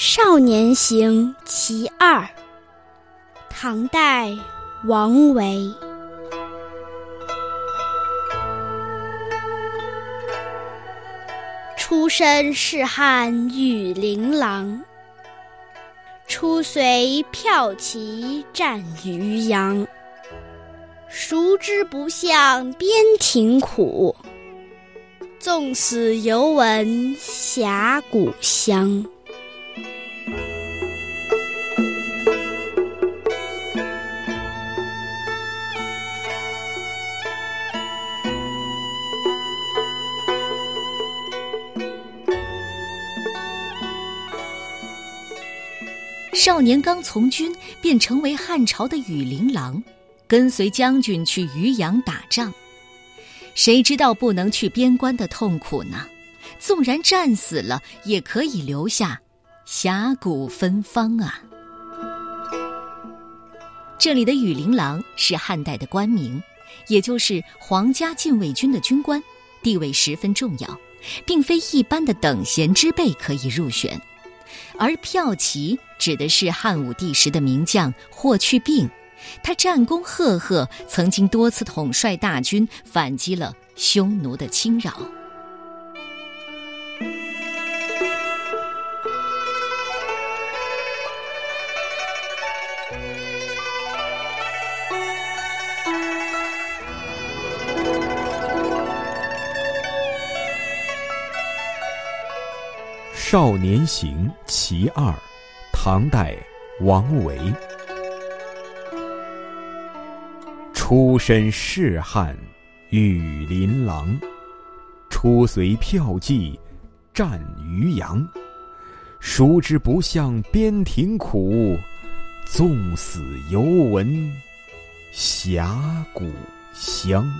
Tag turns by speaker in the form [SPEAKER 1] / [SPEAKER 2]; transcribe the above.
[SPEAKER 1] 少年行其二，唐代，王维。出身仕汉羽林郎，初随骠骑战渔阳。孰知不向边庭苦，纵死犹闻峡谷香。
[SPEAKER 2] 少年刚从军，便成为汉朝的羽林郎，跟随将军去渔阳打仗。谁知道不能去边关的痛苦呢？纵然战死了，也可以留下峡谷芬芳啊！这里的羽林郎是汉代的官名，也就是皇家禁卫军的军官，地位十分重要，并非一般的等闲之辈可以入选。而骠骑指的是汉武帝时的名将霍去病，他战功赫赫，曾经多次统帅大军反击了匈奴的侵扰。
[SPEAKER 3] 《少年行·其二》，唐代，王维。出身仕汉羽林郎，初随骠骑战渔阳。孰知不向边庭苦，纵死犹闻峡谷香。